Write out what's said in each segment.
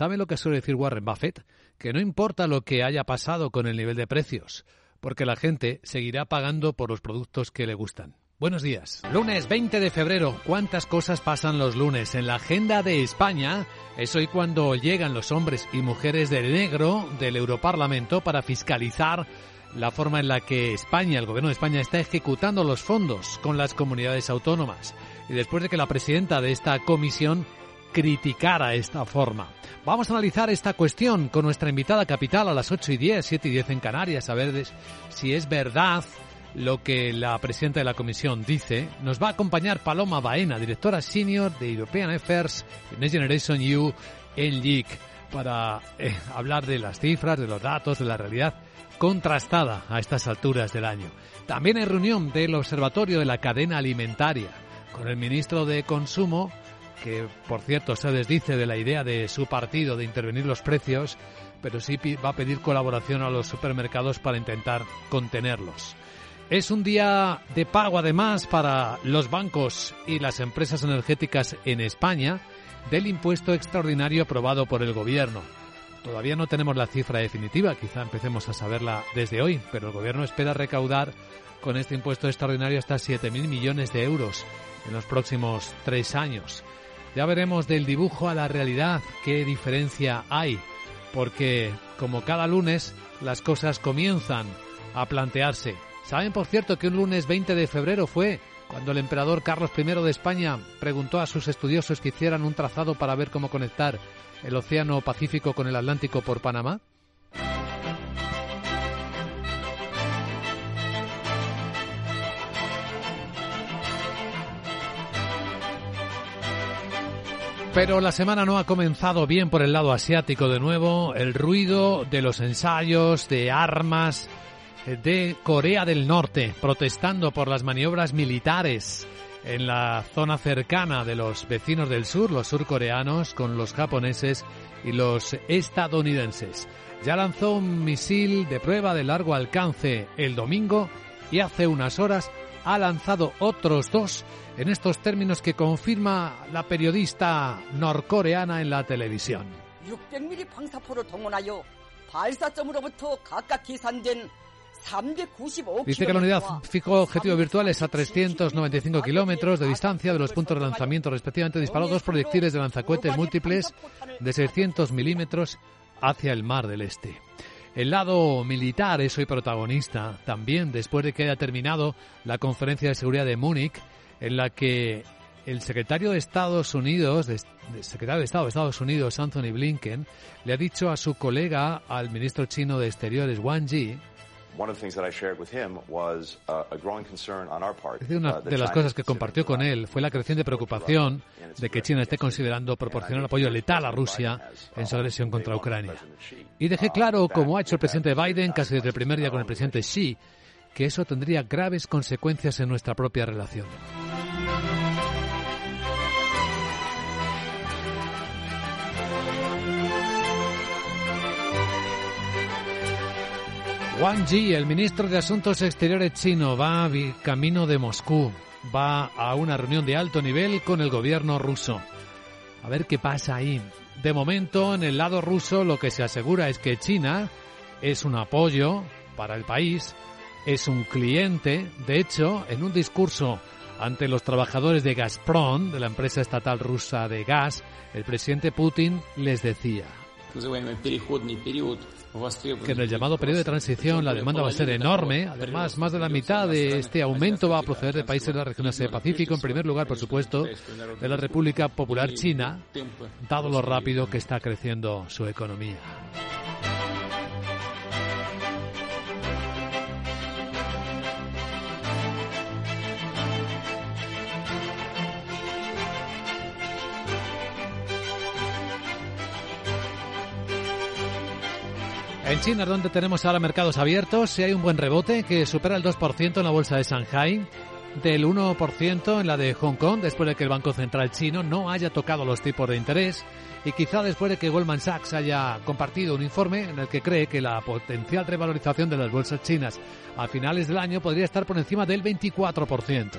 ¿Sabe lo que suele decir Warren Buffett? Que no importa lo que haya pasado con el nivel de precios, porque la gente seguirá pagando por los productos que le gustan. Buenos días. Lunes 20 de febrero. ¿Cuántas cosas pasan los lunes? En la agenda de España es hoy cuando llegan los hombres y mujeres de negro del Europarlamento para fiscalizar la forma en la que España, el gobierno de España, está ejecutando los fondos con las comunidades autónomas. Y después de que la presidenta de esta comisión criticara esta forma. Vamos a analizar esta cuestión con nuestra invitada capital a las 8 y 10, 7 y 10 en Canarias, a ver si es verdad lo que la presidenta de la comisión dice. Nos va a acompañar Paloma Baena, directora senior de European Affairs Next Generation EU en LIC, para eh, hablar de las cifras, de los datos, de la realidad contrastada a estas alturas del año. También hay reunión del Observatorio de la Cadena Alimentaria con el ministro de Consumo, que por cierto se desdice de la idea de su partido de intervenir los precios, pero sí va a pedir colaboración a los supermercados para intentar contenerlos. Es un día de pago además para los bancos y las empresas energéticas en España del impuesto extraordinario aprobado por el gobierno. Todavía no tenemos la cifra definitiva, quizá empecemos a saberla desde hoy, pero el gobierno espera recaudar con este impuesto extraordinario hasta 7.000 millones de euros en los próximos tres años. Ya veremos del dibujo a la realidad qué diferencia hay, porque como cada lunes las cosas comienzan a plantearse Saben, por cierto, que un lunes 20 de febrero fue cuando el emperador Carlos I de España preguntó a sus estudiosos que hicieran un trazado para ver cómo conectar el Océano Pacífico con el Atlántico por Panamá. Pero la semana no ha comenzado bien por el lado asiático de nuevo. El ruido de los ensayos de armas de Corea del Norte, protestando por las maniobras militares en la zona cercana de los vecinos del sur, los surcoreanos, con los japoneses y los estadounidenses. Ya lanzó un misil de prueba de largo alcance el domingo y hace unas horas ha lanzado otros dos en estos términos que confirma la periodista norcoreana en la televisión. Dice que la unidad fijó objetivos virtuales a 395 kilómetros de distancia de los puntos de lanzamiento respectivamente. Disparó dos proyectiles de lanzacohetes múltiples de 600 milímetros hacia el Mar del Este. El lado militar es hoy protagonista también después de que haya terminado la conferencia de seguridad de Múnich en la que el secretario de Estados Unidos, secretario de Estado de Estados Unidos, Anthony Blinken, le ha dicho a su colega, al ministro chino de Exteriores, Wang Yi, una de las cosas que compartió con él fue la creciente preocupación de que China esté considerando proporcionar apoyo letal a Rusia en su agresión contra Ucrania. Y dejé uh, claro, como ha hecho el presidente Biden casi desde el primer día con el presidente Xi, que eso tendría graves consecuencias en nuestra propia relación. Wang Yi, el ministro de Asuntos Exteriores chino, va camino de Moscú. Va a una reunión de alto nivel con el gobierno ruso. A ver qué pasa ahí. De momento, en el lado ruso, lo que se asegura es que China es un apoyo para el país, es un cliente. De hecho, en un discurso ante los trabajadores de Gazprom, de la empresa estatal rusa de gas, el presidente Putin les decía que en el llamado periodo de transición la demanda va a ser enorme. Además, más de la mitad de este aumento va a proceder de países de la región Asia Pacífico. En primer lugar, por supuesto, de la República Popular China, dado lo rápido que está creciendo su economía. En China, donde tenemos ahora mercados abiertos, si hay un buen rebote que supera el 2% en la bolsa de Shanghai, del 1% en la de Hong Kong, después de que el Banco Central chino no haya tocado los tipos de interés y quizá después de que Goldman Sachs haya compartido un informe en el que cree que la potencial revalorización de las bolsas chinas a finales del año podría estar por encima del 24%.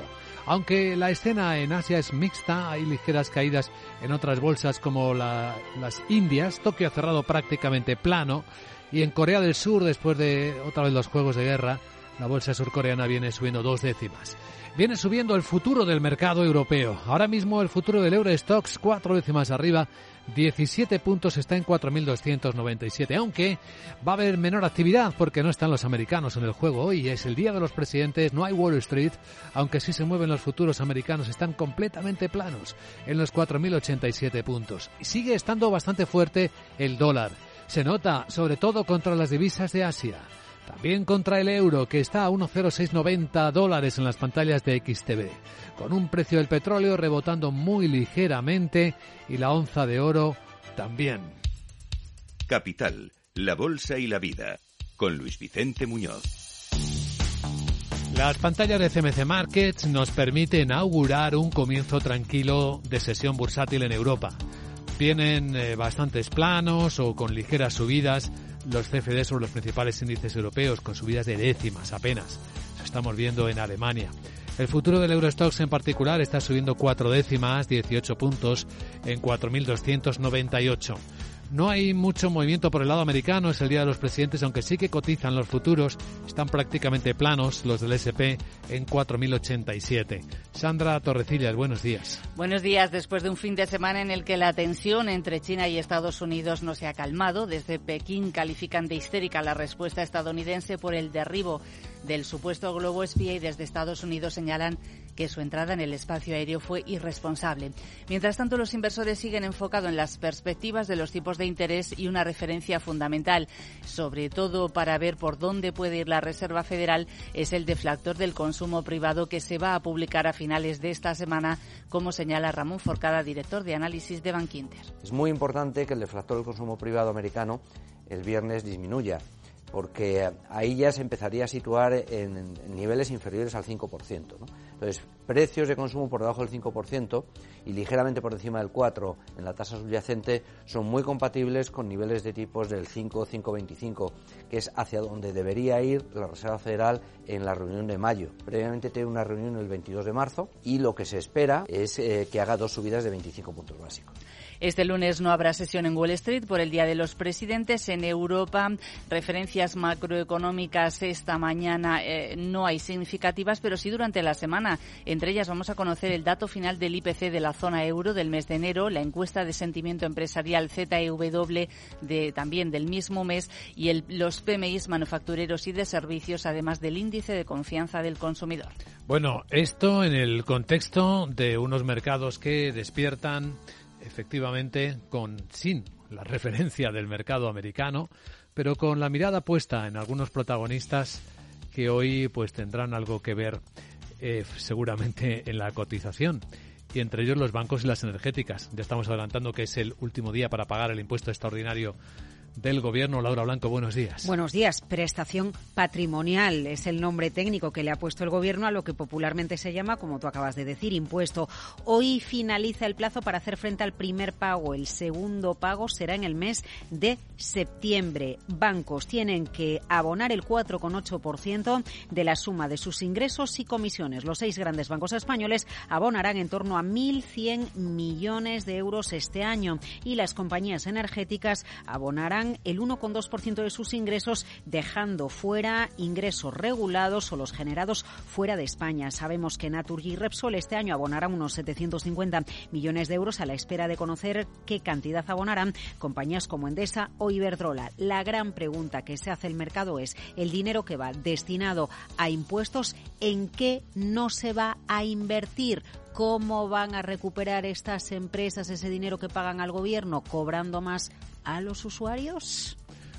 Aunque la escena en Asia es mixta, hay ligeras caídas en otras bolsas como las Indias. Tokio ha cerrado prácticamente plano. Y en Corea del Sur, después de otra vez los juegos de guerra, la bolsa surcoreana viene subiendo dos décimas. Viene subiendo el futuro del mercado europeo. Ahora mismo el futuro del Eurostox cuatro décimas arriba 17 puntos, está en 4.297, aunque va a haber menor actividad porque no están los americanos en el juego. Hoy es el día de los presidentes, no hay Wall Street, aunque sí se mueven los futuros americanos, están completamente planos en los 4.087 puntos. Sigue estando bastante fuerte el dólar. Se nota sobre todo contra las divisas de Asia. También contra el euro, que está a 1,0690 dólares en las pantallas de XTV, con un precio del petróleo rebotando muy ligeramente y la onza de oro también. Capital, la Bolsa y la Vida, con Luis Vicente Muñoz. Las pantallas de CMC Markets nos permiten augurar un comienzo tranquilo de sesión bursátil en Europa. Tienen eh, bastantes planos o con ligeras subidas los CFD sobre los principales índices europeos, con subidas de décimas apenas. Estamos viendo en Alemania. El futuro del Eurostox en particular está subiendo cuatro décimas, 18 puntos, en 4.298. No hay mucho movimiento por el lado americano, es el día de los presidentes, aunque sí que cotizan los futuros, están prácticamente planos los del SP en 4.087. Sandra Torrecillas, buenos días. Buenos días. Después de un fin de semana en el que la tensión entre China y Estados Unidos no se ha calmado, desde Pekín califican de histérica la respuesta estadounidense por el derribo del supuesto globo espía y desde Estados Unidos señalan que su entrada en el espacio aéreo fue irresponsable. Mientras tanto, los inversores siguen enfocados en las perspectivas de los tipos de interés y una referencia fundamental, sobre todo para ver por dónde puede ir la Reserva Federal, es el deflactor del consumo privado que se va a publicar a finales de esta semana, como señala Ramón Forcada, director de análisis de Bankinter. Es muy importante que el deflactor del consumo privado americano el viernes disminuya porque ahí ya se empezaría a situar en, niveles inferiores al 5%. Entonces, precios de consumo por debajo del 5% y ligeramente por encima del 4% en la tasa subyacente son muy compatibles con niveles de tipos del 5-5,25, que es hacia donde debería ir la Reserva Federal en la reunión de mayo. Previamente tiene una reunión el 22 de marzo y lo que se espera es eh, que haga dos subidas de 25 puntos básicos. Este lunes no habrá sesión en Wall Street por el Día de los Presidentes. En Europa, macroeconómicas esta mañana eh, no hay significativas, pero sí durante la semana. Entre ellas vamos a conocer el dato final del IPC de la zona euro del mes de enero, la encuesta de sentimiento empresarial ZEW de, también del mismo mes y el, los PMIs manufactureros y de servicios, además del índice de confianza del consumidor. Bueno, esto en el contexto de unos mercados que despiertan efectivamente con sin la referencia del mercado americano, pero con la mirada puesta en algunos protagonistas que hoy pues tendrán algo que ver eh, seguramente en la cotización y entre ellos los bancos y las energéticas. Ya estamos adelantando que es el último día para pagar el impuesto extraordinario del Gobierno. Laura Blanco, buenos días. Buenos días. Prestación patrimonial es el nombre técnico que le ha puesto el Gobierno a lo que popularmente se llama, como tú acabas de decir, impuesto. Hoy finaliza el plazo para hacer frente al primer pago. El segundo pago será en el mes de septiembre. Bancos tienen que abonar el 4,8% de la suma de sus ingresos y comisiones. Los seis grandes bancos españoles abonarán en torno a 1.100 millones de euros este año y las compañías energéticas abonarán el 1,2% de sus ingresos, dejando fuera ingresos regulados o los generados fuera de España. Sabemos que Naturgy y Repsol este año abonarán unos 750 millones de euros a la espera de conocer qué cantidad abonarán compañías como Endesa o Iberdrola. La gran pregunta que se hace el mercado es el dinero que va destinado a impuestos, ¿en qué no se va a invertir? ¿Cómo van a recuperar estas empresas ese dinero que pagan al gobierno cobrando más a los usuarios?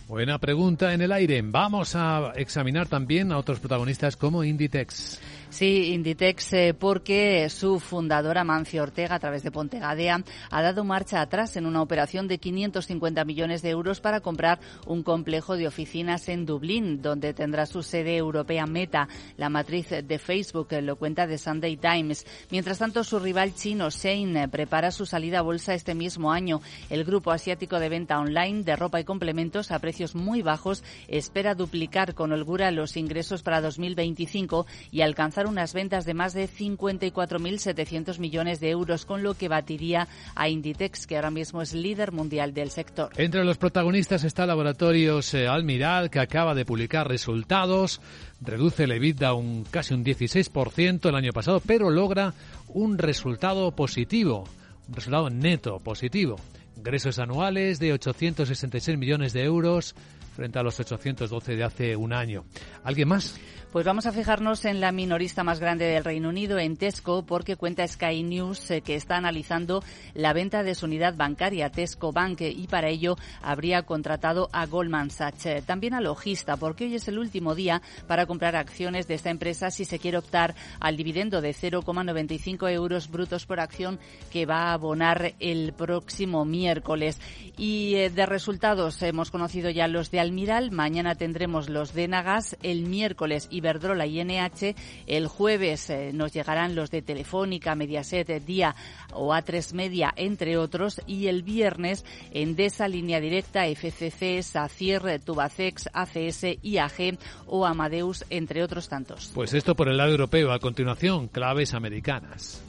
Buena pregunta en el aire. Vamos a examinar también a otros protagonistas como Inditex. Sí, Inditex, eh, porque su fundadora, Mancio Ortega, a través de Pontegadea, ha dado marcha atrás en una operación de 550 millones de euros para comprar un complejo de oficinas en Dublín, donde tendrá su sede europea Meta, la matriz de Facebook, eh, lo cuenta The Sunday Times. Mientras tanto, su rival chino, Shein, prepara su salida a bolsa este mismo año. El grupo asiático de venta online de ropa y complementos a precios muy bajos espera duplicar con holgura los ingresos para 2025 y alcanzar unas ventas de más de 54.700 millones de euros, con lo que batiría a Inditex, que ahora mismo es líder mundial del sector. Entre los protagonistas está Laboratorios eh, Almiral, que acaba de publicar resultados, reduce el EBITDA un casi un 16% el año pasado, pero logra un resultado positivo, un resultado neto positivo. Ingresos anuales de 866 millones de euros frente a los 812 de hace un año. ¿Alguien más? Pues vamos a fijarnos en la minorista más grande del Reino Unido, en Tesco, porque cuenta Sky News eh, que está analizando la venta de su unidad bancaria, Tesco Bank, y para ello habría contratado a Goldman Sachs. Eh, también a Logista, porque hoy es el último día para comprar acciones de esta empresa si se quiere optar al dividendo de 0,95 euros brutos por acción que va a abonar el próximo miércoles. Y eh, de resultados hemos conocido ya los de Almiral, mañana tendremos los de Nagas, el miércoles Iberdrola y NH. El jueves eh, nos llegarán los de Telefónica, Mediaset, Día o A3 Media, entre otros. Y el viernes Endesa, Línea Directa, FCC, SACIR, Tubacex, ACS, IAG o Amadeus, entre otros tantos. Pues esto por el lado europeo. A continuación, claves americanas.